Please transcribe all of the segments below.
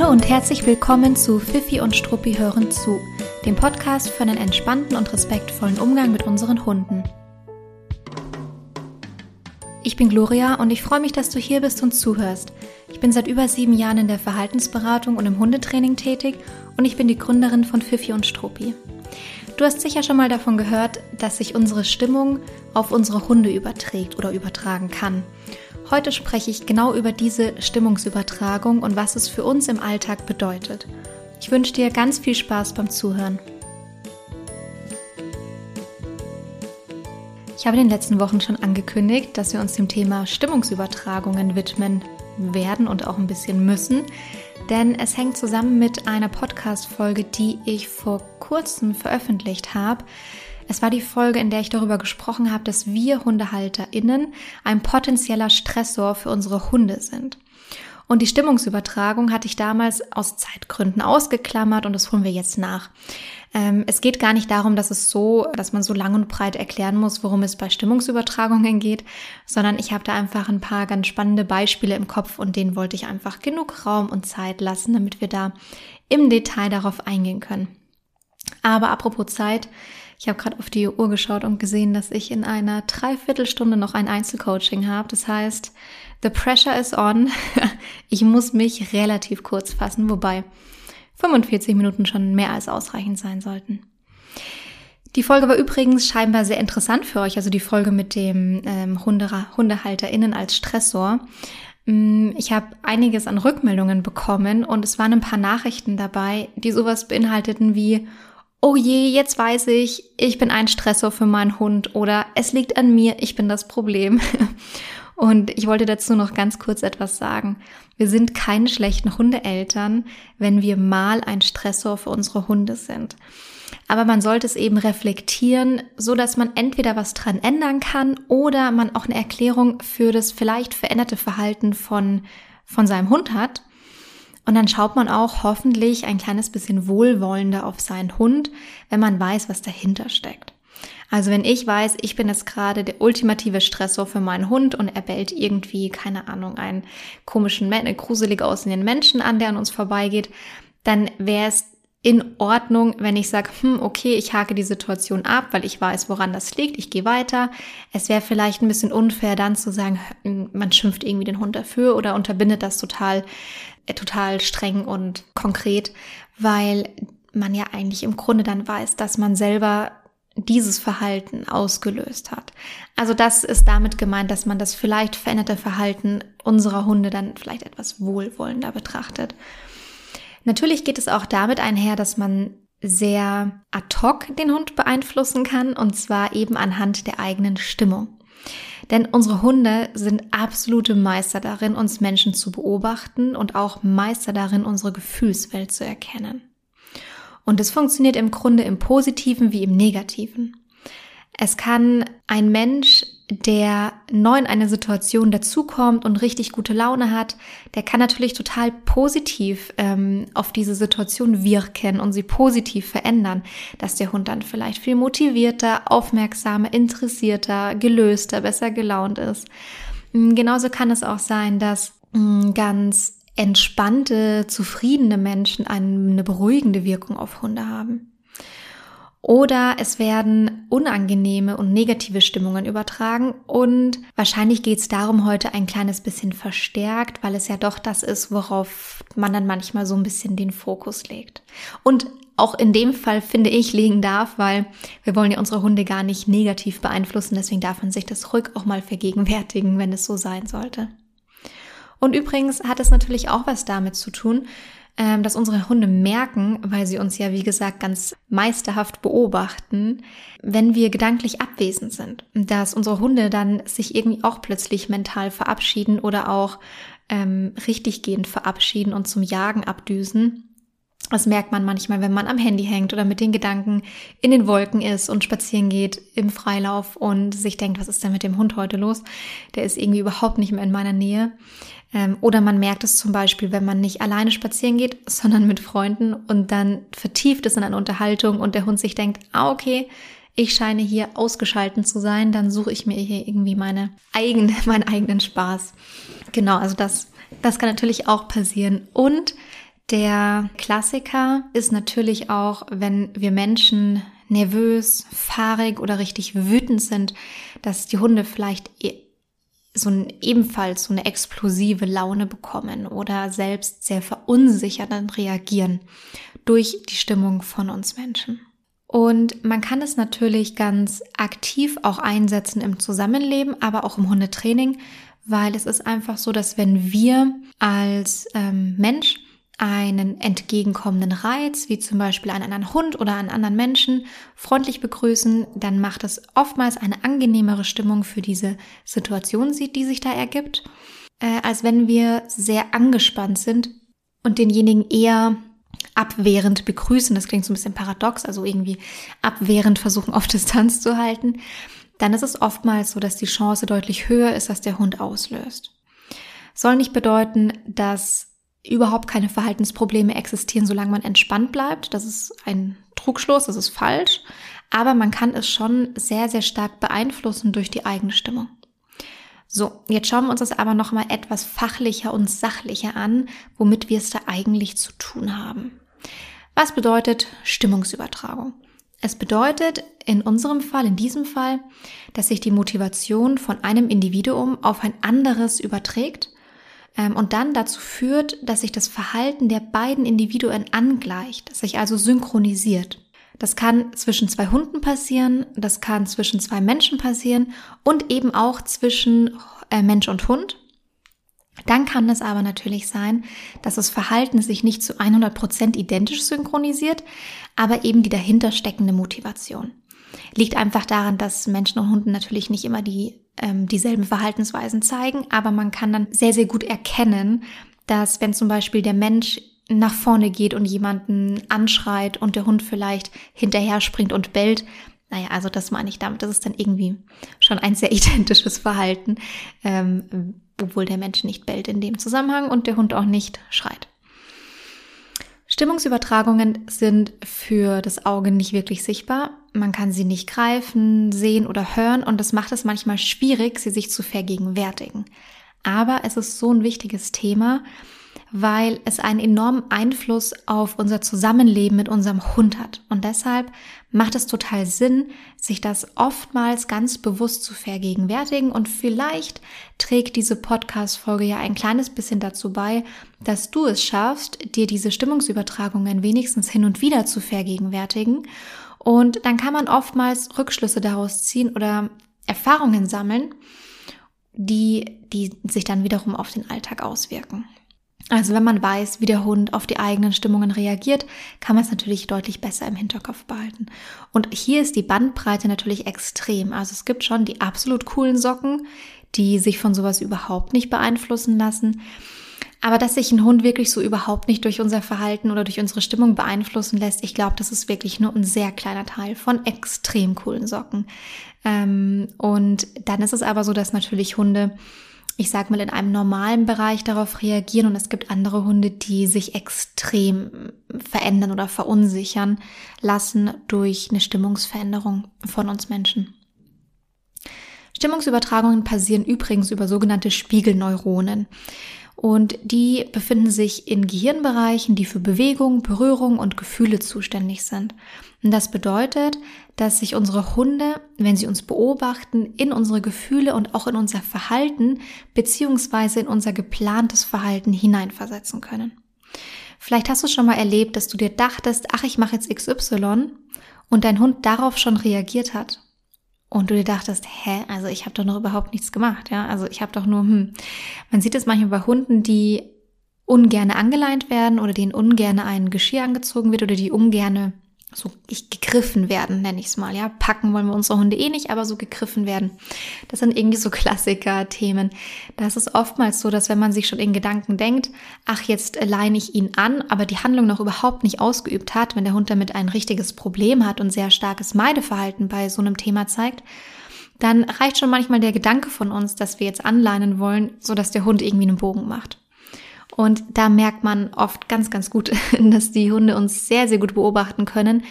Hallo und herzlich willkommen zu Fifi und Struppi hören zu, dem Podcast für einen entspannten und respektvollen Umgang mit unseren Hunden. Ich bin Gloria und ich freue mich, dass du hier bist und zuhörst. Ich bin seit über sieben Jahren in der Verhaltensberatung und im Hundetraining tätig und ich bin die Gründerin von Fifi und Struppi. Du hast sicher schon mal davon gehört, dass sich unsere Stimmung auf unsere Hunde überträgt oder übertragen kann. Heute spreche ich genau über diese Stimmungsübertragung und was es für uns im Alltag bedeutet. Ich wünsche dir ganz viel Spaß beim Zuhören. Ich habe in den letzten Wochen schon angekündigt, dass wir uns dem Thema Stimmungsübertragungen widmen werden und auch ein bisschen müssen, denn es hängt zusammen mit einer Podcast-Folge, die ich vor kurzem veröffentlicht habe, es war die Folge, in der ich darüber gesprochen habe, dass wir HundehalterInnen ein potenzieller Stressor für unsere Hunde sind. Und die Stimmungsübertragung hatte ich damals aus Zeitgründen ausgeklammert und das holen wir jetzt nach. Ähm, es geht gar nicht darum, dass es so, dass man so lang und breit erklären muss, worum es bei Stimmungsübertragungen geht, sondern ich habe da einfach ein paar ganz spannende Beispiele im Kopf und denen wollte ich einfach genug Raum und Zeit lassen, damit wir da im Detail darauf eingehen können. Aber apropos Zeit, ich habe gerade auf die Uhr geschaut und gesehen, dass ich in einer Dreiviertelstunde noch ein Einzelcoaching habe. Das heißt, the pressure is on. Ich muss mich relativ kurz fassen, wobei 45 Minuten schon mehr als ausreichend sein sollten. Die Folge war übrigens scheinbar sehr interessant für euch, also die Folge mit dem ähm, Hunde, HundehalterInnen als Stressor. Mm, ich habe einiges an Rückmeldungen bekommen und es waren ein paar Nachrichten dabei, die sowas beinhalteten wie, oh je, jetzt weiß ich, ich bin ein Stressor für meinen Hund oder es liegt an mir, ich bin das Problem. Und ich wollte dazu noch ganz kurz etwas sagen. Wir sind keine schlechten Hundeeltern, wenn wir mal ein Stressor für unsere Hunde sind. Aber man sollte es eben reflektieren, so dass man entweder was dran ändern kann oder man auch eine Erklärung für das vielleicht veränderte Verhalten von, von seinem Hund hat. Und dann schaut man auch hoffentlich ein kleines bisschen wohlwollender auf seinen Hund, wenn man weiß, was dahinter steckt. Also wenn ich weiß, ich bin jetzt gerade der ultimative Stressor für meinen Hund und er bellt irgendwie, keine Ahnung, einen komischen, gruselig aussehenden Menschen an, der an uns vorbeigeht, dann wäre es in Ordnung, wenn ich sage, hm, okay, ich hake die Situation ab, weil ich weiß, woran das liegt, ich gehe weiter. Es wäre vielleicht ein bisschen unfair, dann zu sagen, man schimpft irgendwie den Hund dafür oder unterbindet das total total streng und konkret, weil man ja eigentlich im Grunde dann weiß, dass man selber dieses Verhalten ausgelöst hat. Also das ist damit gemeint, dass man das vielleicht veränderte Verhalten unserer Hunde dann vielleicht etwas wohlwollender betrachtet. Natürlich geht es auch damit einher, dass man sehr ad hoc den Hund beeinflussen kann und zwar eben anhand der eigenen Stimmung. Denn unsere Hunde sind absolute Meister darin, uns Menschen zu beobachten und auch Meister darin, unsere Gefühlswelt zu erkennen. Und es funktioniert im Grunde im positiven wie im negativen. Es kann ein Mensch der neu in eine Situation dazukommt und richtig gute Laune hat, der kann natürlich total positiv ähm, auf diese Situation wirken und sie positiv verändern, dass der Hund dann vielleicht viel motivierter, aufmerksamer, interessierter, gelöster, besser gelaunt ist. Mm, genauso kann es auch sein, dass mh, mm, ganz entspannte, zufriedene Menschen eine beruhigende Wirkung auf Hunde haben. Oder es werden unangenehme und negative Stimmungen übertragen und wahrscheinlich geht es darum heute ein kleines bisschen verstärkt, weil es ja doch das ist, worauf man dann manchmal so ein bisschen den Fokus legt. Und auch in dem Fall finde ich legen darf, weil wir wollen ja unsere Hunde gar nicht negativ beeinflussen, deswegen darf man sich das ruhig auch mal vergegenwärtigen, wenn es so sein sollte. Und übrigens hat es natürlich auch was damit zu tun, ähm, dass unsere Hunde merken, weil sie uns ja, wie gesagt, ganz meisterhaft beobachten, wenn wir gedanklich abwesend sind. Dass unsere Hunde dann sich irgendwie auch plötzlich mental verabschieden oder auch ähm, richtiggehend verabschieden und zum Jagen abdüsen. Das merkt man manchmal, wenn man am Handy hängt oder mit den Gedanken in den Wolken ist und spazieren geht im Freilauf und sich denkt, was ist denn mit dem Hund heute los? Der ist irgendwie überhaupt nicht mehr in meiner Nähe. Ähm, oder man merkt es zum Beispiel, wenn man nicht alleine spazieren geht, sondern mit Freunden und dann vertieft es in eine Unterhaltung und der Hund sich denkt, ah, okay, ich scheine hier ausgeschalten zu sein, dann suche ich mir hier irgendwie meine eigene, meinen eigenen Spaß. Genau, also das, das kann natürlich auch passieren. Und Der Klassiker ist natürlich auch, wenn wir Menschen nervös, fahrig oder richtig wütend sind, dass die Hunde vielleicht e- so ein, ebenfalls so eine explosive Laune bekommen oder selbst sehr verunsichert reagieren durch die Stimmung von uns Menschen. Und man kann es natürlich ganz aktiv auch einsetzen im Zusammenleben, aber auch im Hundetraining, weil es ist einfach so, dass wenn wir als ähm, Mensch einen entgegenkommenden Reiz, wie zum Beispiel einen Hund oder einen anderen Menschen, freundlich begrüßen, dann macht es oftmals eine angenehmere Stimmung für diese Situation, die sich da ergibt, äh, als wenn wir sehr angespannt sind und denjenigen eher abwehrend begrüßen. Das klingt so ein bisschen paradox, also irgendwie abwehrend versuchen auf Distanz zu halten. Dann ist es oftmals so, dass die Chance deutlich höher ist, dass der Hund auslöst. Soll nicht bedeuten, dass überhaupt keine Verhaltensprobleme existieren, solange man entspannt bleibt. Das ist ein Trugschluss, das ist falsch. Aber man kann es schon sehr, sehr stark beeinflussen durch die eigene Stimmung. So, jetzt schauen wir uns das aber nochmal etwas fachlicher und sachlicher an, womit wir es da eigentlich zu tun haben. Was bedeutet Stimmungsübertragung? Es bedeutet in unserem Fall, in diesem Fall, dass sich die Motivation von einem Individuum auf ein anderes überträgt und dann dazu führt, dass sich das Verhalten der beiden Individuen angleicht, sich also synchronisiert. Das kann zwischen zwei Hunden passieren, das kann zwischen zwei Menschen passieren und eben auch zwischen äh, Mensch und Hund. Dann kann es aber natürlich sein, dass das Verhalten sich nicht zu 100 Prozent identisch synchronisiert, aber eben die dahinter steckende Motivation. Liegt einfach daran, dass Menschen und Hunden natürlich nicht immer die ähm, dieselben Verhaltensweisen zeigen, aber man kann dann sehr, sehr gut erkennen, dass wenn zum Beispiel der Mensch nach vorne geht und jemanden anschreit und der Hund vielleicht hinterher springt und bellt, naja, also das meine ich damit. Das ist dann irgendwie schon ein sehr identisches Verhalten, ähm, obwohl der Mensch nicht bellt in dem Zusammenhang und der Hund auch nicht schreit. Stimmungsübertragungen sind für das Auge nicht wirklich sichtbar. Man kann sie nicht greifen, sehen oder hören und das macht es manchmal schwierig, sie sich zu vergegenwärtigen. Aber es ist so ein wichtiges Thema, weil es einen enormen Einfluss auf unser Zusammenleben mit unserem Hund hat. Und deshalb macht es total Sinn, sich das oftmals ganz bewusst zu vergegenwärtigen. Und vielleicht trägt diese Podcast-Folge ja ein kleines bisschen dazu bei, dass du es schaffst, dir diese Stimmungsübertragungen wenigstens hin und wieder zu vergegenwärtigen. Und dann kann man oftmals Rückschlüsse daraus ziehen oder Erfahrungen sammeln, die, die sich dann wiederum auf den Alltag auswirken. Also wenn man weiß, wie der Hund auf die eigenen Stimmungen reagiert, kann man es natürlich deutlich besser im Hinterkopf behalten. Und hier ist die Bandbreite natürlich extrem. Also es gibt schon die absolut coolen Socken, die sich von sowas überhaupt nicht beeinflussen lassen. Aber dass sich ein Hund wirklich so überhaupt nicht durch unser Verhalten oder durch unsere Stimmung beeinflussen lässt, ich glaube, das ist wirklich nur ein sehr kleiner Teil von extrem coolen Socken. Ähm, und dann ist es aber so, dass natürlich Hunde ich sag mal, in einem normalen Bereich darauf reagieren und es gibt andere Hunde, die sich extrem verändern oder verunsichern lassen durch eine Stimmungsveränderung von uns Menschen. Stimmungsübertragungen passieren übrigens über sogenannte Spiegelneuronen. Und die befinden sich in Gehirnbereichen, die für Bewegung, Berührung und Gefühle zuständig sind. Und das bedeutet, dass sich unsere Hunde, wenn sie uns beobachten, in unsere Gefühle und auch in unser Verhalten beziehungsweise in unser geplantes Verhalten hineinversetzen können. Vielleicht hast du schon mal erlebt, dass du dir dachtest, ach, ich mache jetzt XY und dein Hund darauf schon reagiert hat und du dir dachtest, hä, also ich habe doch noch überhaupt nichts gemacht, ja, also ich habe doch nur, hm. Man sieht es manchmal bei Hunden, die ungerne angeleint werden oder denen ungerne ein Geschirr angezogen wird oder die ungerne so gegriffen werden, nenne ich es mal, ja. Packen wollen wir unsere Hunde eh nicht, aber so gegriffen werden. Das sind irgendwie so Klassiker-Themen. Da ist oftmals so, dass wenn man sich schon in Gedanken denkt, ach, jetzt leine ich ihn an, aber die Handlung noch überhaupt nicht ausgeübt hat, wenn der Hund damit ein richtiges Problem hat und sehr starkes Meideverhalten bei so einem Thema zeigt, dann reicht schon manchmal der Gedanke von uns, dass wir jetzt anleinen wollen, so dass der Hund irgendwie einen Bogen macht. Und da merkt man oft ganz, ganz gut, dass die Hunde uns sehr, sehr gut beobachten können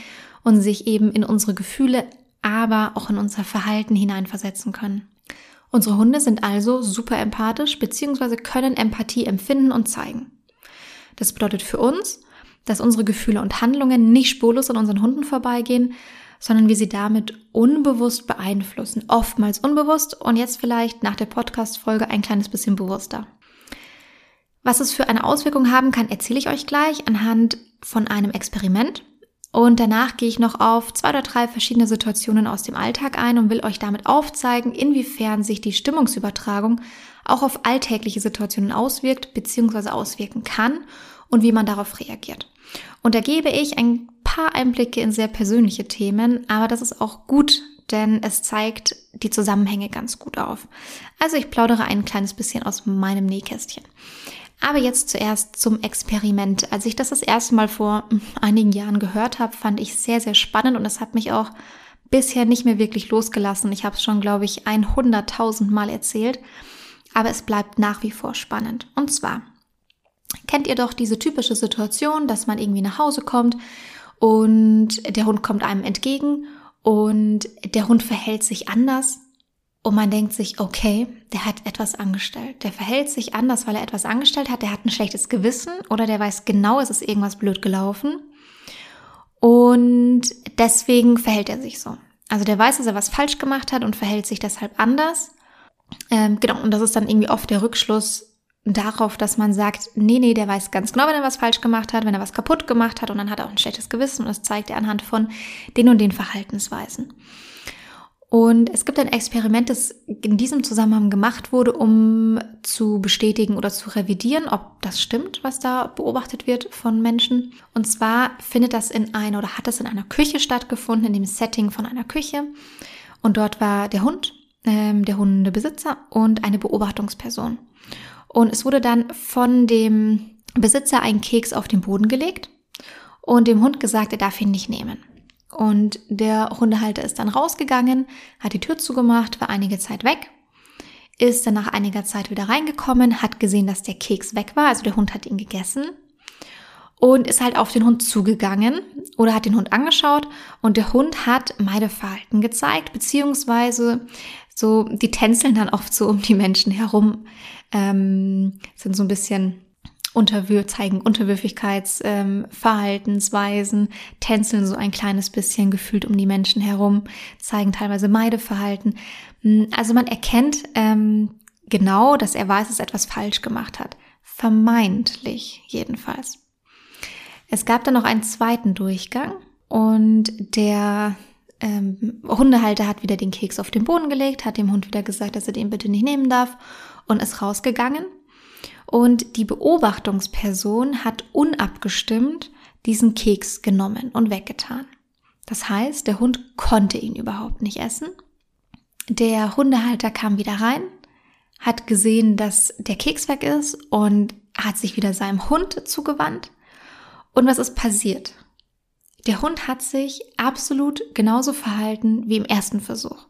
und sich eben in unsere Gefühle, aber auch in unser Verhalten hineinversetzen können. Unsere Hunde sind also super empathisch bzw. können Empathie empfinden und zeigen. Das bedeutet für uns, dass unsere Gefühle und Handlungen nicht spurlos an unseren Hunden vorbeigehen, sondern wir sie damit unbewusst beeinflussen. Oftmals unbewusst und jetzt vielleicht nach der Podcast-Folge ein kleines bisschen bewusster. Was es für eine Auswirkung haben kann, erzähle ich euch gleich anhand von einem Experiment. Und danach gehe ich noch auf zwei oder drei verschiedene Situationen aus dem Alltag ein und will euch damit aufzeigen, inwiefern sich die Stimmungsübertragung auch auf alltägliche Situationen auswirkt bzw. auswirken kann und wie man darauf reagiert. Und da gebe ich ein paar Einblicke in sehr persönliche Themen, aber das ist auch gut, denn es zeigt die Zusammenhänge ganz gut auf. Also ich plaudere ein kleines bisschen aus meinem Nähkästchen. Aber jetzt zuerst zum Experiment. Als ich das das erste Mal vor hm, einigen Jahren gehört habe, fand ich sehr, sehr spannend und es hat mich auch bisher nicht mehr wirklich losgelassen. Ich habe es schon, glaube ich, 100.000 Mal erzählt, aber es bleibt nach wie vor spannend. Und zwar kennt ihr doch diese typische Situation, dass man irgendwie nach Hause kommt und der Hund kommt einem entgegen und der Hund verhält sich anders und man denkt sich, okay, der hat etwas angestellt. Der verhält sich anders, weil er etwas angestellt hat. Der hat ein schlechtes Gewissen oder der weiß genau, es ist irgendwas blöd gelaufen. Und deswegen verhält er sich so. Also der weiß, dass er was falsch gemacht hat und verhält sich deshalb anders. Ähm, genau, und das ist dann irgendwie oft der Rückschluss darauf, dass man sagt, nee, nee, der weiß ganz genau, wenn er was falsch gemacht hat, wenn er was kaputt gemacht hat und dann hat er auch ein schlechtes Gewissen und das zeigt er anhand von den und den Verhaltensweisen. Und es gibt ein Experiment, das in diesem Zusammenhang gemacht wurde, um zu bestätigen oder zu revidieren, ob das stimmt, was da beobachtet wird von Menschen. Und zwar findet das in einer oder hat das in einer Küche stattgefunden, in dem Setting von einer Küche. Und dort war der Hund, ähm, der Hundebesitzer und eine Beobachtungsperson. Und es wurde dann von dem Besitzer ein Keks auf den Boden gelegt und dem Hund gesagt, er darf ihn nicht nehmen. Und der Hundehalter ist dann rausgegangen, hat die Tür zugemacht, war einige Zeit weg, ist dann nach einiger Zeit wieder reingekommen, hat gesehen, dass der Keks weg war, also der Hund hat ihn gegessen und ist halt auf den Hund zugegangen oder hat den Hund angeschaut und der Hund hat Meideverhalten gezeigt, beziehungsweise so, die tänzeln dann oft so um die Menschen herum, ähm, sind so ein bisschen Unterwür zeigen Unterwürfigkeitsverhaltensweisen, ähm, tänzeln so ein kleines bisschen gefühlt um die Menschen herum, zeigen teilweise Meideverhalten. Hm, also man erkennt ähm, genau, dass er weiß, dass er etwas falsch gemacht hat. Vermeintlich jedenfalls. Es gab dann noch einen zweiten Durchgang und der ähm, Hundehalter hat wieder den Keks auf den Boden gelegt, hat dem Hund wieder gesagt, dass er den bitte nicht nehmen darf und ist rausgegangen. Und die Beobachtungsperson hat unabgestimmt diesen Keks genommen und weggetan. Das heißt, der Hund konnte ihn überhaupt nicht essen. Der Hundehalter kam wieder rein, hat gesehen, dass der Keks weg ist und hat sich wieder seinem Hund zugewandt. Und was ist passiert? Der Hund hat sich absolut genauso verhalten wie im ersten Versuch.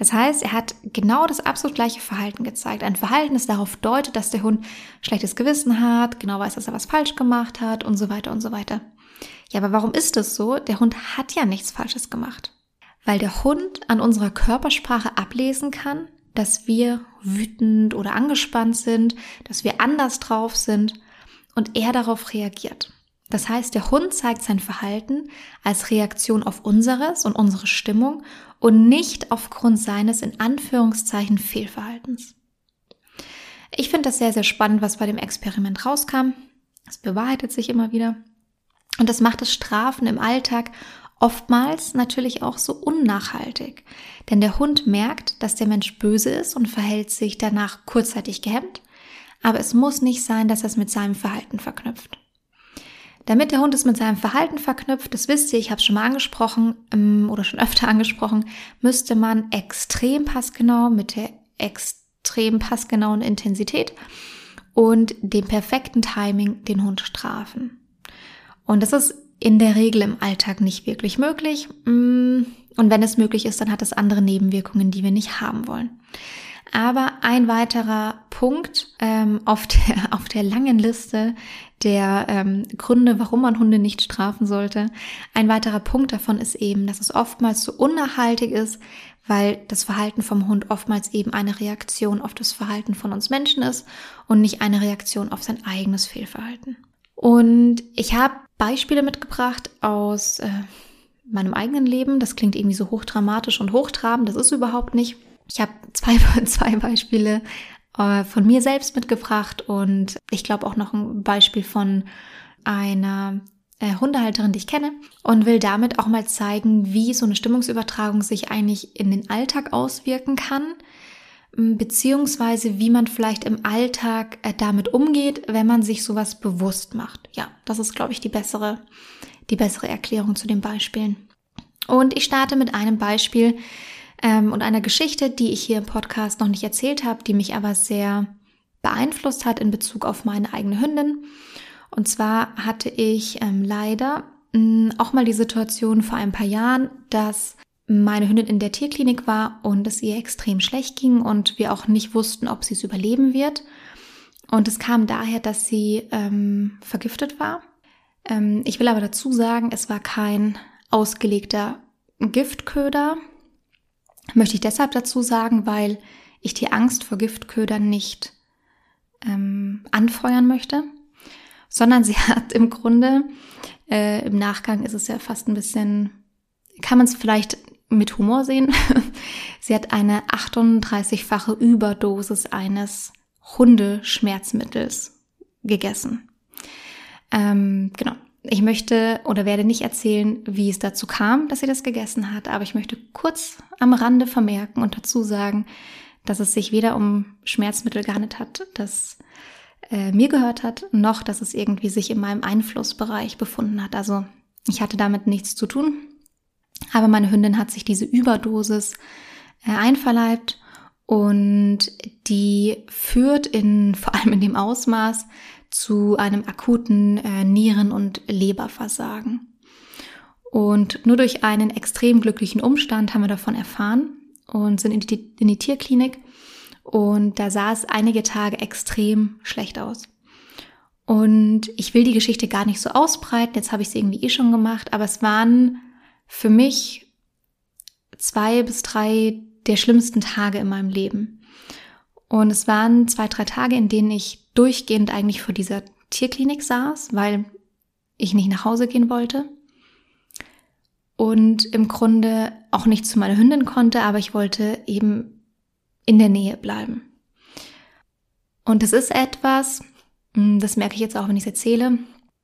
Das heißt, er hat genau das absolut gleiche Verhalten gezeigt. Ein Verhalten, das darauf deutet, dass der Hund schlechtes Gewissen hat, genau weiß, dass er was falsch gemacht hat und so weiter und so weiter. Ja, aber warum ist das so? Der Hund hat ja nichts Falsches gemacht. Weil der Hund an unserer Körpersprache ablesen kann, dass wir wütend oder angespannt sind, dass wir anders drauf sind und er darauf reagiert. Das heißt, der Hund zeigt sein Verhalten als Reaktion auf unseres und unsere Stimmung und nicht aufgrund seines in Anführungszeichen Fehlverhaltens. Ich finde das sehr, sehr spannend, was bei dem Experiment rauskam. Es bewahrheitet sich immer wieder. Und das macht das Strafen im Alltag oftmals natürlich auch so unnachhaltig. Denn der Hund merkt, dass der Mensch böse ist und verhält sich danach kurzzeitig gehemmt. Aber es muss nicht sein, dass er es mit seinem Verhalten verknüpft. Damit der Hund es mit seinem Verhalten verknüpft, das wisst ihr, ich habe es schon mal angesprochen ähm, oder schon öfter angesprochen, müsste man extrem passgenau mit der extrem passgenauen Intensität und dem perfekten Timing den Hund strafen. Und das ist in der Regel im Alltag nicht wirklich möglich. Mm, und wenn es möglich ist, dann hat es andere Nebenwirkungen, die wir nicht haben wollen. Aber ein weiterer Punkt ähm, auf, der, auf der langen Liste der ähm, Gründe, warum man Hunde nicht strafen sollte, ein weiterer Punkt davon ist eben, dass es oftmals so unnachhaltig ist, weil das Verhalten vom Hund oftmals eben eine Reaktion auf das Verhalten von uns Menschen ist und nicht eine Reaktion auf sein eigenes Fehlverhalten. Und ich habe Beispiele mitgebracht aus äh, meinem eigenen Leben. Das klingt irgendwie so hochdramatisch und hochtrabend. Das ist überhaupt nicht. Ich habe zwei, zwei Beispiele äh, von mir selbst mitgebracht und ich glaube auch noch ein Beispiel von einer äh, Hundehalterin, die ich kenne und will damit auch mal zeigen, wie so eine Stimmungsübertragung sich eigentlich in den Alltag auswirken kann, beziehungsweise wie man vielleicht im Alltag äh, damit umgeht, wenn man sich sowas bewusst macht. Ja, das ist, glaube ich, die bessere, die bessere Erklärung zu den Beispielen. Und ich starte mit einem Beispiel ähm, und einer Geschichte, die ich hier im Podcast noch nicht erzählt habe, die mich aber sehr beeinflusst hat in Bezug auf meine eigene Hündin. Und zwar hatte ich ähm, leider mh, auch mal die Situation vor ein paar Jahren, dass meine Hündin in der Tierklinik war und es ihr extrem schlecht ging und wir auch nicht wussten, ob sie es überleben wird. Und es kam daher, dass sie ähm, vergiftet war. Ähm, ich will aber dazu sagen, es war kein ausgelegter Giftköder. Möchte ich deshalb dazu sagen, weil ich die Angst vor Giftködern nicht ähm, anfeuern möchte sondern sie hat im Grunde, äh, im Nachgang ist es ja fast ein bisschen, kann man es vielleicht mit Humor sehen, sie hat eine 38-fache Überdosis eines Hundeschmerzmittels gegessen. Ähm, genau. Ich möchte oder werde nicht erzählen, wie es dazu kam, dass sie das gegessen hat, aber ich möchte kurz am Rande vermerken und dazu sagen, dass es sich weder um Schmerzmittel gehandelt hat, dass äh, mir gehört hat, noch dass es irgendwie sich in meinem Einflussbereich befunden hat. Also ich hatte damit nichts zu tun. Aber meine Hündin hat sich diese Überdosis äh, einverleibt und die führt in, vor allem in dem Ausmaß, zu einem akuten äh, Nieren- und Leberversagen. Und nur durch einen extrem glücklichen Umstand haben wir davon erfahren und sind in die, in die Tierklinik und da sah es einige Tage extrem schlecht aus. Und ich will die Geschichte gar nicht so ausbreiten, jetzt habe ich sie irgendwie eh schon gemacht, aber es waren für mich zwei bis drei der schlimmsten Tage in meinem Leben. Und es waren zwei, drei Tage, in denen ich durchgehend eigentlich vor dieser Tierklinik saß, weil ich nicht nach Hause gehen wollte. Und im Grunde auch nicht zu meiner Hündin konnte, aber ich wollte eben in der Nähe bleiben. Und es ist etwas, hm, das merke ich jetzt auch, wenn ich es erzähle,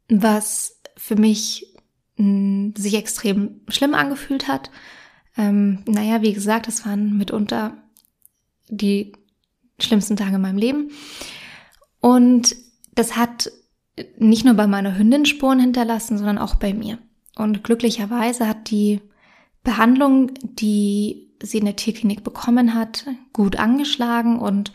was für mich hm, sich extrem schlimm angefühlt hat. Ähm, naja, wie gesagt, das waren mitunter die schlimmsten Tage in meinem Leben. Und das hat nicht nur bei meiner Hündin Spuren hinterlassen, sondern auch bei mir. Und glücklicherweise hat die Behandlung, die sie in der Tierklinik bekommen hat, gut angeschlagen und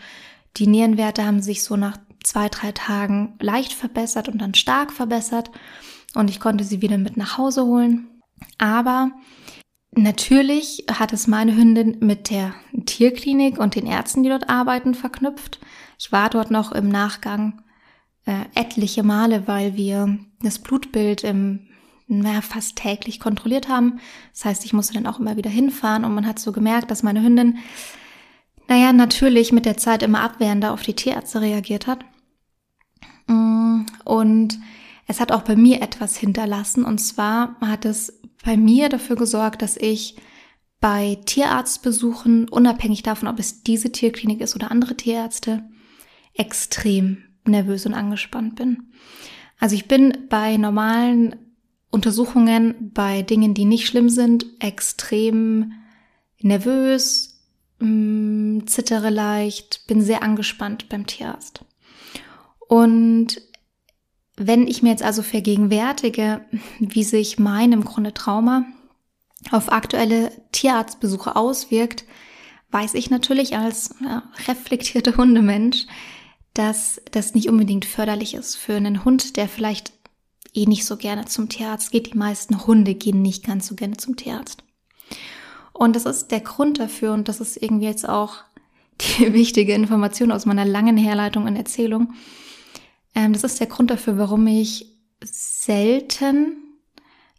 die Nierenwerte haben sich so nach zwei, drei Tagen leicht verbessert und dann stark verbessert und ich konnte sie wieder mit nach Hause holen. Aber natürlich hat es meine Hündin mit der Tierklinik und den Ärzten, die dort arbeiten, verknüpft. Ich war dort noch im Nachgang äh, etliche Male, weil wir das Blutbild im naja, fast täglich kontrolliert haben. Das heißt, ich musste dann auch immer wieder hinfahren und man hat so gemerkt, dass meine Hündin, naja, natürlich mit der Zeit immer abwehrender auf die Tierärzte reagiert hat. Mm, und es hat auch bei mir etwas hinterlassen. Und zwar hat es bei mir dafür gesorgt, dass ich bei Tierarztbesuchen, unabhängig davon, ob es diese Tierklinik ist oder andere Tierärzte, extrem nervös und angespannt bin. Also ich bin bei normalen Untersuchungen bei Dingen, die nicht schlimm sind, extrem nervös, mm, zittere leicht, bin sehr angespannt beim Tierarzt. Und wenn ich mir jetzt also vergegenwärtige, wie sich mein im Grunde Trauma auf aktuelle Tierarztbesuche auswirkt, weiß ich natürlich als ja, reflektierte Hundemensch, dass das nicht unbedingt förderlich ist für einen Hund, der vielleicht eh nicht so gerne zum Tierarzt geht. Die meisten Hunde gehen nicht ganz so gerne zum Tierarzt. Und das ist der Grund dafür, und das ist irgendwie jetzt auch die wichtige Information aus meiner langen Herleitung und Erzählung. Ähm, das ist der Grund dafür, warum ich selten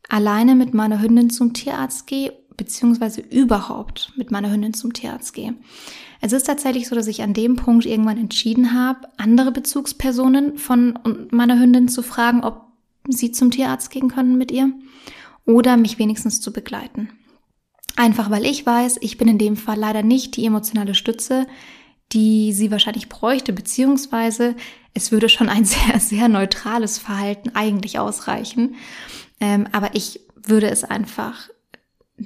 alleine mit meiner Hündin zum Tierarzt gehe, beziehungsweise überhaupt mit meiner Hündin zum Tierarzt gehe. Es ist tatsächlich so, dass ich an dem Punkt irgendwann entschieden habe, andere Bezugspersonen von meiner Hündin zu fragen, ob sie zum Tierarzt gehen können mit ihr oder mich wenigstens zu begleiten. Einfach weil ich weiß, ich bin in dem Fall leider nicht die emotionale Stütze, die sie wahrscheinlich bräuchte, beziehungsweise es würde schon ein sehr, sehr neutrales Verhalten eigentlich ausreichen. Ähm, aber ich würde es einfach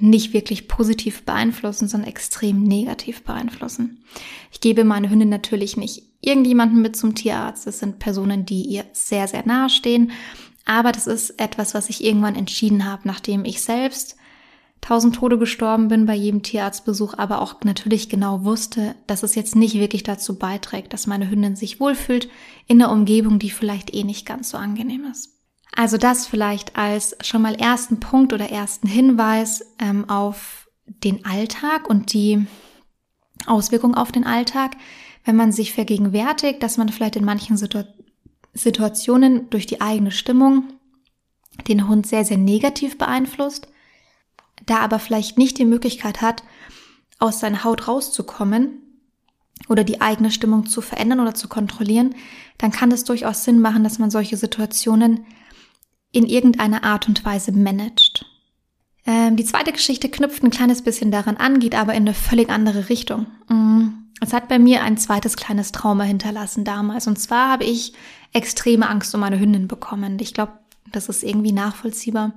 nicht wirklich positiv beeinflussen, sondern extrem negativ beeinflussen. Ich gebe meine Hündin natürlich nicht irgendjemanden mit zum Tierarzt. Das sind Personen, die ihr sehr, sehr nahe stehen. Aber das ist etwas, was ich irgendwann entschieden habe, nachdem ich selbst tausend Tode gestorben bin bei jedem Tierarztbesuch, aber auch natürlich genau wusste, dass es jetzt nicht wirklich dazu beiträgt, dass meine Hündin sich wohlfühlt in einer Umgebung, die vielleicht eh nicht ganz so angenehm ist. Also das vielleicht als schon mal ersten Punkt oder ersten Hinweis ähm, auf den Alltag und die Auswirkungen auf den Alltag, wenn man sich vergegenwärtigt, dass man vielleicht in manchen Situ Situationen durch die eigene Stimmung den Hund sehr, sehr negativ beeinflusst, da aber vielleicht nicht die Möglichkeit hat, aus seiner Haut rauszukommen oder die eigene Stimmung zu verändern oder zu kontrollieren, dann kann es durchaus Sinn machen, dass man solche Situationen in irgendeiner Art und Weise managt. Ähm, die zweite Geschichte knüpft ein kleines bisschen daran an, geht aber in eine völlig andere Richtung. Mm, es hat bei mir ein zweites kleines Trauma hinterlassen damals. Und zwar habe ich extreme Angst um meine Hündin bekommen. Ich glaube, das ist irgendwie nachvollziehbar.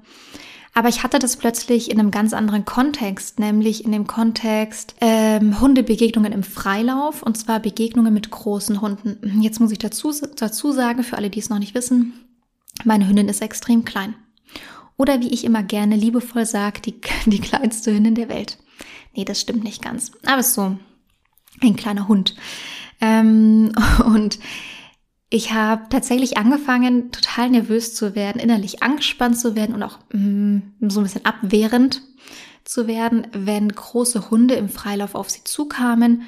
Aber ich hatte das plötzlich in einem ganz anderen Kontext, nämlich in dem Kontext ähm, Hundebegegnungen im Freilauf und zwar Begegnungen mit großen Hunden. Jetzt muss ich dazu, dazu sagen, für alle, die es noch nicht wissen, meine Hündin ist extrem klein. Oder wie ich immer gerne liebevoll sage, die, die kleinste Hündin der Welt. Nee, das stimmt nicht ganz. Aber ist so ein kleiner Hund. Ähm, und ich habe tatsächlich angefangen, total nervös zu werden, innerlich angespannt zu werden und auch mm, so ein bisschen abwehrend zu werden, wenn große Hunde im Freilauf auf sie zukamen.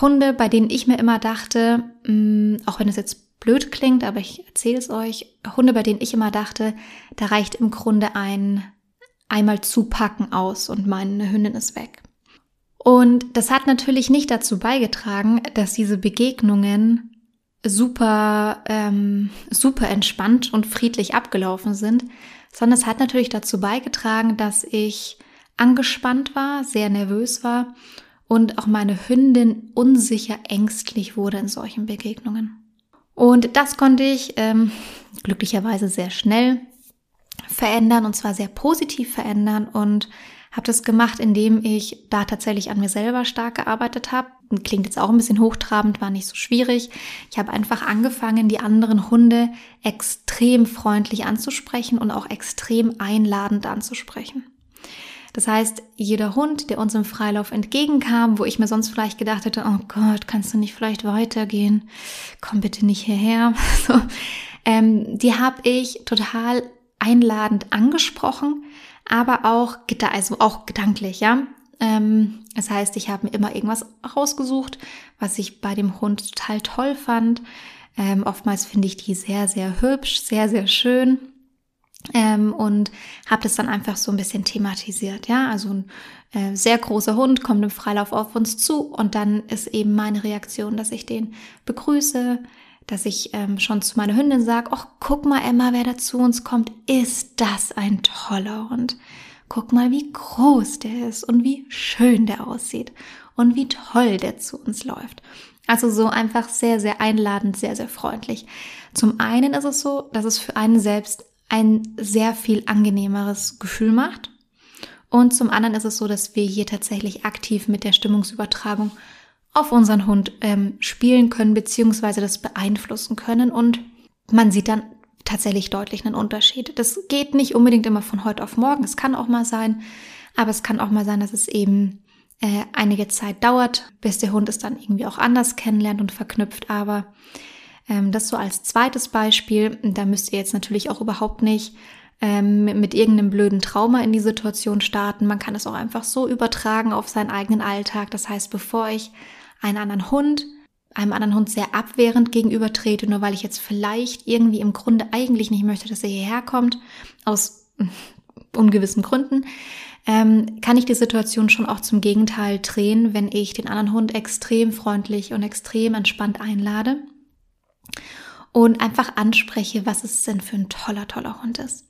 Hunde, bei denen ich mir immer dachte, mm, auch wenn es jetzt blöd klingt, aber ich erzähle es euch. Hunde, bei denen ich immer dachte, da reicht im Grunde ein einmal zupacken aus und meine Hündin ist weg. Und das hat natürlich nicht dazu beigetragen, dass diese Begegnungen super, ähm, super entspannt und friedlich abgelaufen sind, sondern es hat natürlich dazu beigetragen, dass ich angespannt war, sehr nervös war und auch meine Hündin unsicher ängstlich wurde in solchen Begegnungen. Und das konnte ich ähm, glücklicherweise sehr schnell verändern und zwar sehr positiv verändern und habe das gemacht, indem ich da tatsächlich an mir selber stark gearbeitet habe. Klingt jetzt auch ein bisschen hochtrabend, war nicht so schwierig. Ich habe einfach angefangen, die anderen Hunde extrem freundlich anzusprechen und auch extrem einladend anzusprechen. Das heißt, jeder Hund, der uns im Freilauf entgegenkam, wo ich mir sonst vielleicht gedacht hätte, oh Gott, kannst du nicht vielleicht weitergehen? Komm bitte nicht hierher. So, ähm, die habe ich total einladend angesprochen, aber auch, also auch gedanklich, ja. Ähm, das heißt, ich habe mir immer irgendwas rausgesucht, was ich bei dem Hund total toll fand. Ähm, oftmals finde ich die sehr, sehr hübsch, sehr, sehr schön. Ähm, und habe das dann einfach so ein bisschen thematisiert. Ja, also ein äh, sehr großer Hund kommt im Freilauf auf uns zu und dann ist eben meine Reaktion, dass ich den begrüße, dass ich ähm, schon zu meiner Hündin sage, ach, guck mal, Emma, wer da zu uns kommt, ist das ein toller Hund. Guck mal, wie groß der ist und wie schön der aussieht und wie toll der zu uns läuft. Also so einfach sehr, sehr einladend, sehr, sehr freundlich. Zum einen ist es so, dass es für einen selbst ein sehr viel angenehmeres Gefühl macht. Und zum anderen ist es so, dass wir hier tatsächlich aktiv mit der Stimmungsübertragung auf unseren Hund ähm, spielen können, beziehungsweise das beeinflussen können. Und man sieht dann tatsächlich deutlich einen Unterschied. Das geht nicht unbedingt immer von heute auf morgen. Es kann auch mal sein, aber es kann auch mal sein, dass es eben äh, einige Zeit dauert, bis der Hund es dann irgendwie auch anders kennenlernt und verknüpft. Aber ähm, das so als zweites Beispiel. Da müsst ihr jetzt natürlich auch überhaupt nicht ähm, mit irgendeinem blöden Trauma in die Situation starten. Man kann es auch einfach so übertragen auf seinen eigenen Alltag. Das heißt, bevor ich einen anderen Hund, einem anderen Hund sehr abwehrend gegenüber trete, nur weil ich jetzt vielleicht irgendwie im Grunde eigentlich nicht möchte, dass er hierher kommt, aus ungewissen Gründen, ähm, kann ich die Situation schon auch zum Gegenteil drehen, wenn ich den anderen Hund extrem freundlich und extrem entspannt einlade und einfach anspreche, was es denn für ein toller, toller Hund ist.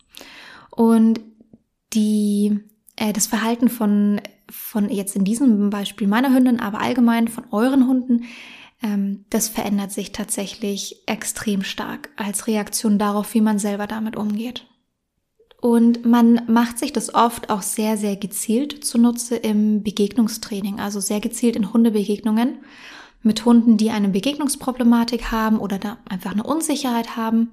Und die, äh, das Verhalten von, von jetzt in diesem Beispiel meiner Hündin, aber allgemein von euren Hunden, ähm, das verändert sich tatsächlich extrem stark als Reaktion darauf, wie man selber damit umgeht. Und man macht sich das oft auch sehr, sehr gezielt zunutze im Begegnungstraining, also sehr gezielt in Hundebegegnungen mit Hunden, die eine Begegnungsproblematik haben oder da einfach eine Unsicherheit haben,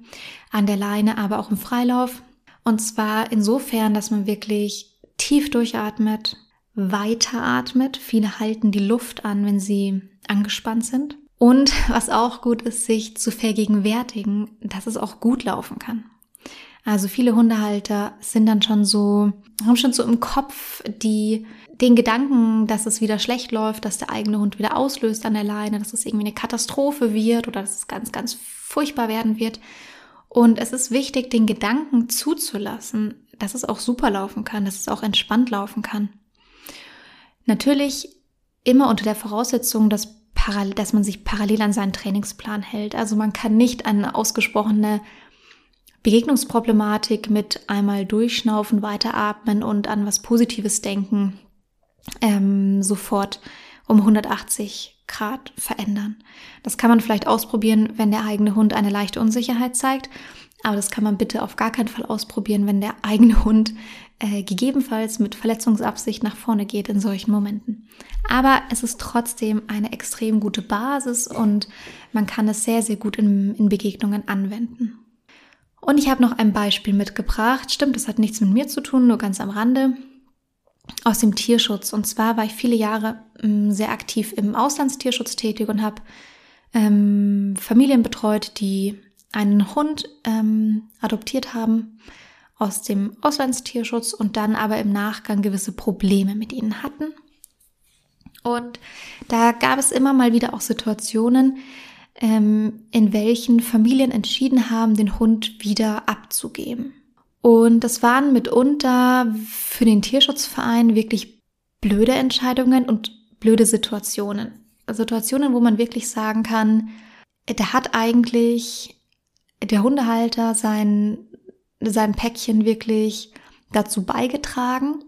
an der Leine, aber auch im Freilauf. Und zwar insofern, dass man wirklich tief durchatmet, weiteratmet. Viele halten die Luft an, wenn sie angespannt sind. Und was auch gut ist, sich zu vergegenwärtigen, dass es auch gut laufen kann. Also viele Hundehalter sind dann schon so, haben schon so im Kopf die, den Gedanken, dass es wieder schlecht läuft, dass der eigene Hund wieder auslöst an der Leine, dass es irgendwie eine Katastrophe wird oder dass es ganz, ganz furchtbar werden wird. Und es ist wichtig, den Gedanken zuzulassen, dass es auch super laufen kann, dass es auch entspannt laufen kann. Natürlich immer unter der Voraussetzung, dass, dass man sich parallel an seinen Trainingsplan hält. Also man kann nicht eine ausgesprochene Begegnungsproblematik mit einmal durchschnaufen, weiteratmen und an was Positives denken ähm, sofort um 180 Grad verändern. Das kann man vielleicht ausprobieren, wenn der eigene Hund eine leichte Unsicherheit zeigt, aber das kann man bitte auf gar keinen Fall ausprobieren, wenn der eigene Hund äh, gegebenenfalls mit Verletzungsabsicht nach vorne geht in solchen Momenten. Aber es ist trotzdem eine extrem gute Basis und man kann es sehr, sehr gut in, in Begegnungen anwenden. Und ich habe noch ein Beispiel mitgebracht. Stimmt, das hat nichts mit mir zu tun, nur ganz am Rande aus dem Tierschutz. Und zwar war ich viele Jahre ähm, sehr aktiv im Auslandstierschutz tätig und habe ähm, Familien betreut, die einen Hund ähm, adoptiert haben aus dem Auslandstierschutz und dann aber im Nachgang gewisse Probleme mit ihnen hatten. Und da gab es immer mal wieder auch Situationen, ähm, in welchen Familien entschieden haben, den Hund wieder abzugeben. Und das waren mitunter für den Tierschutzverein wirklich blöde Entscheidungen und blöde Situationen. Situationen, wo man wirklich sagen kann, da hat eigentlich der Hundehalter sein, sein Päckchen wirklich dazu beigetragen.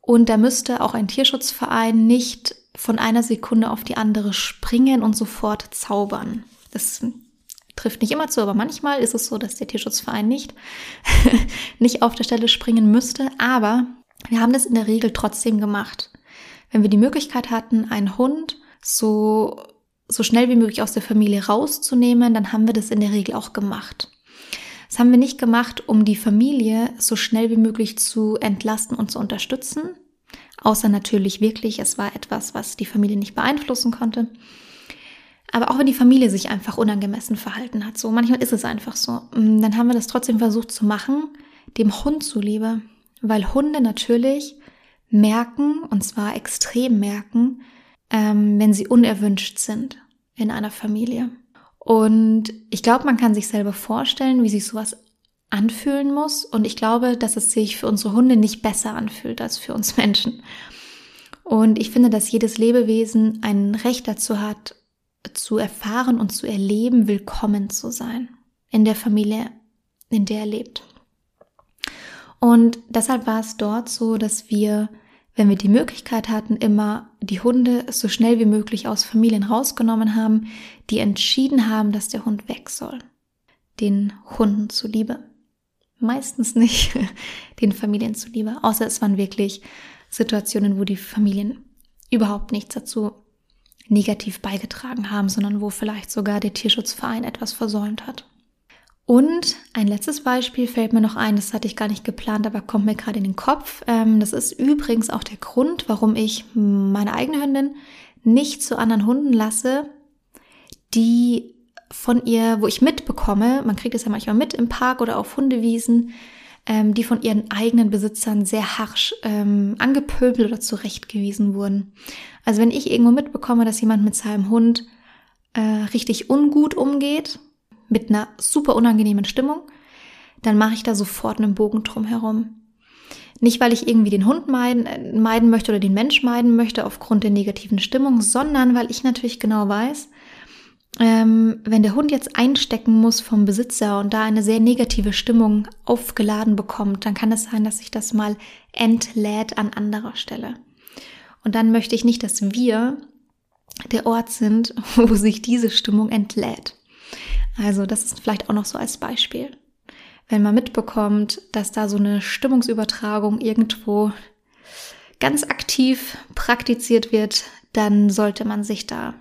Und da müsste auch ein Tierschutzverein nicht von einer Sekunde auf die andere springen und sofort zaubern. Das trifft nicht immer zu, aber manchmal ist es so, dass der Tierschutzverein nicht, nicht auf der Stelle springen müsste. Aber wir haben das in der Regel trotzdem gemacht. Wenn wir die Möglichkeit hatten, einen Hund so, so schnell wie möglich aus der Familie rauszunehmen, dann haben wir das in der Regel auch gemacht. Das haben wir nicht gemacht, um die Familie so schnell wie möglich zu entlasten und zu unterstützen. Außer natürlich wirklich, es war etwas, was die Familie nicht beeinflussen konnte. Aber auch wenn die Familie sich einfach unangemessen verhalten hat, so manchmal ist es einfach so, mm, dann haben wir das trotzdem versucht zu machen, dem Hund zuliebe, weil Hunde natürlich merken, und zwar extrem merken, ähm, wenn sie unerwünscht sind in einer Familie. Und ich glaube, man kann sich selber vorstellen, wie sich sowas anfühlen muss. Und ich glaube, dass es sich für unsere Hunde nicht besser anfühlt als für uns Menschen. Und ich finde, dass jedes Lebewesen ein Recht dazu hat, zu erfahren und zu erleben, willkommen zu sein in der Familie, in der er lebt. Und deshalb war es dort so, dass wir, wenn wir die Möglichkeit hatten, immer die Hunde so schnell wie möglich aus Familien rausgenommen haben, die entschieden haben, dass der Hund weg soll. Den Hunden zuliebe. Meistens nicht den Familien zuliebe, außer es waren wirklich Situationen, wo die Familien überhaupt nichts dazu negativ beigetragen haben, sondern wo vielleicht sogar der Tierschutzverein etwas versäumt hat. Und ein letztes Beispiel fällt mir noch ein, das hatte ich gar nicht geplant, aber kommt mir gerade in den Kopf. Ähm, das ist übrigens auch der Grund, warum ich meine eigene Hündin nicht zu anderen Hunden lasse, die von ihr, wo ich mitbekomme, man kriegt es ja manchmal mit im Park oder auf Hundewiesen, ähm, die von ihren eigenen Besitzern sehr harsch ähm, angepöbelt oder zurechtgewiesen wurden. Also wenn ich irgendwo mitbekomme, dass jemand mit seinem Hund äh, richtig ungut umgeht, mit einer super unangenehmen Stimmung, dann mache ich da sofort einen Bogen drum herum. Nicht, weil ich irgendwie den Hund meiden, äh, meiden möchte oder den Mensch meiden möchte aufgrund der negativen Stimmung, sondern weil ich natürlich genau weiß, ähm, wenn der Hund jetzt einstecken muss vom Besitzer und da eine sehr negative Stimmung aufgeladen bekommt, dann kann es sein, dass sich das mal entlädt an anderer Stelle. Und dann möchte ich nicht, dass wir der Ort sind, wo sich diese Stimmung entlädt. Also das ist vielleicht auch noch so als Beispiel. Wenn man mitbekommt, dass da so eine Stimmungsübertragung irgendwo ganz aktiv praktiziert wird, dann sollte man sich da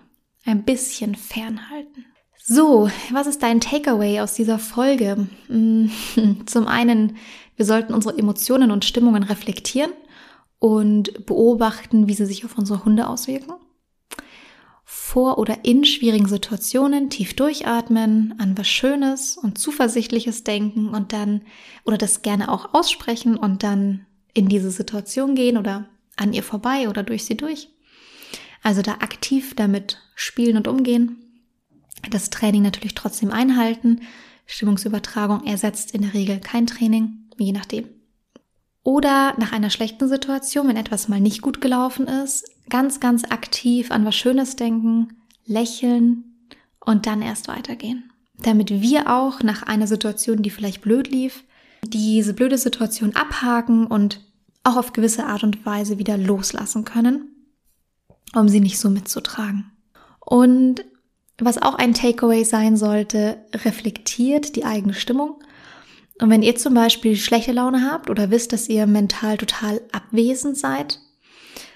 ein bisschen fernhalten. So, was ist dein Takeaway aus dieser Folge? Mm, zum einen, wir sollten unsere Emotionen und Stimmungen reflektieren und beobachten, wie sie sich auf unsere Hunde auswirken. Vor oder in schwierigen Situationen tief durchatmen, an was Schönes und Zuversichtliches denken und dann, oder das gerne auch aussprechen und dann in diese Situation gehen oder an ihr vorbei oder durch sie durch. Also da aktiv damit spielen und umgehen. Das Training natürlich trotzdem einhalten. Stimmungsübertragung ersetzt in der Regel kein Training, je nachdem. Oder nach einer schlechten Situation, wenn etwas mal nicht gut gelaufen ist, ganz, ganz aktiv an was Schönes denken, lächeln und dann erst weitergehen. Damit wir auch nach einer Situation, die vielleicht blöd lief, diese blöde Situation abhaken und auch auf gewisse Art und Weise wieder loslassen können um sie nicht so mitzutragen. Und was auch ein Takeaway sein sollte, reflektiert die eigene Stimmung. Und wenn ihr zum Beispiel schlechte Laune habt oder wisst, dass ihr mental total abwesend seid,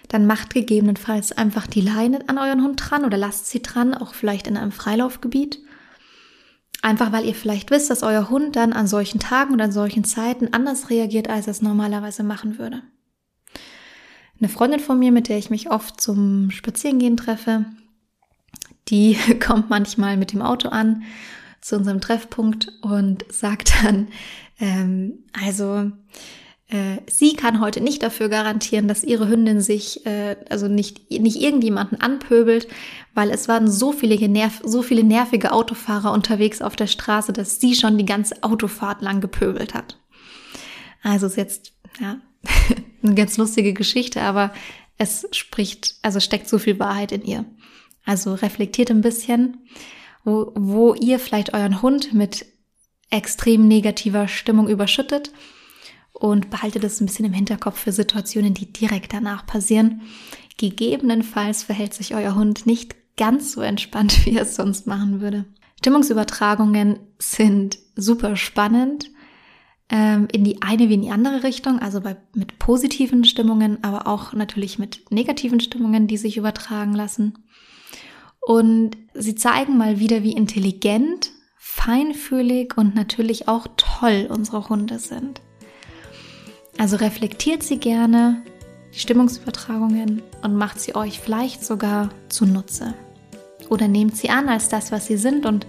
dann macht gegebenenfalls einfach die Leine an euren Hund dran oder lasst sie dran, auch vielleicht in einem Freilaufgebiet. Einfach weil ihr vielleicht wisst, dass euer Hund dann an solchen Tagen und an solchen Zeiten anders reagiert, als er es normalerweise machen würde. Eine Freundin von mir, mit der ich mich oft zum Spazierengehen treffe, die kommt manchmal mit dem Auto an zu unserem Treffpunkt und sagt dann, ähm, also äh, sie kann heute nicht dafür garantieren, dass ihre Hündin sich, äh, also nicht, nicht irgendjemanden anpöbelt, weil es waren so viele, nerv so viele nervige Autofahrer unterwegs auf der Straße, dass sie schon die ganze Autofahrt lang gepöbelt hat. Also ist jetzt, ja, eine ganz lustige Geschichte, aber es spricht, also steckt so viel Wahrheit in ihr. Also reflektiert ein bisschen, wo, wo ihr vielleicht euren Hund mit extrem negativer Stimmung überschüttet und behaltet es ein bisschen im Hinterkopf für Situationen, die direkt danach passieren. Gegebenenfalls verhält sich euer Hund nicht ganz so entspannt, wie er es sonst machen würde. Stimmungsübertragungen sind super spannend ähm, in die eine wie in die andere Richtung, also bei, mit positiven Stimmungen, aber auch natürlich mit negativen Stimmungen, die sich übertragen lassen. Und sie zeigen mal wieder, wie intelligent, feinfühlig und natürlich auch toll unsere Hunde sind. Also reflektiert sie gerne, die Stimmungsübertragungen und macht sie euch vielleicht sogar zunutze. Oder nehmt sie an als das, was sie sind und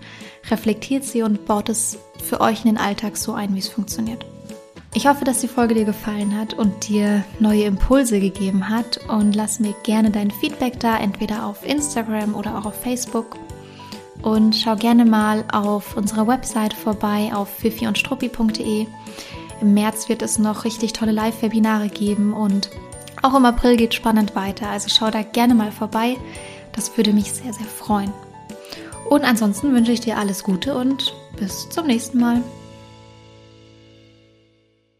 reflektiert sie und baut es für euch in den Alltag so ein, wie es funktioniert. Ich hoffe, dass die Folge dir gefallen hat und dir neue Impulse gegeben hat und lass mir gerne dein Feedback da, entweder auf Instagram oder auch auf Facebook. Und schau gerne mal auf unserer Website vorbei auf fifiundstruppi.de. Im März wird es noch richtig tolle Live-Webinare geben und auch im April geht spannend weiter. Also schau da gerne mal vorbei. Das würde mich sehr, sehr freuen. Und ansonsten wünsche ich dir alles Gute und bis zum nächsten Mal.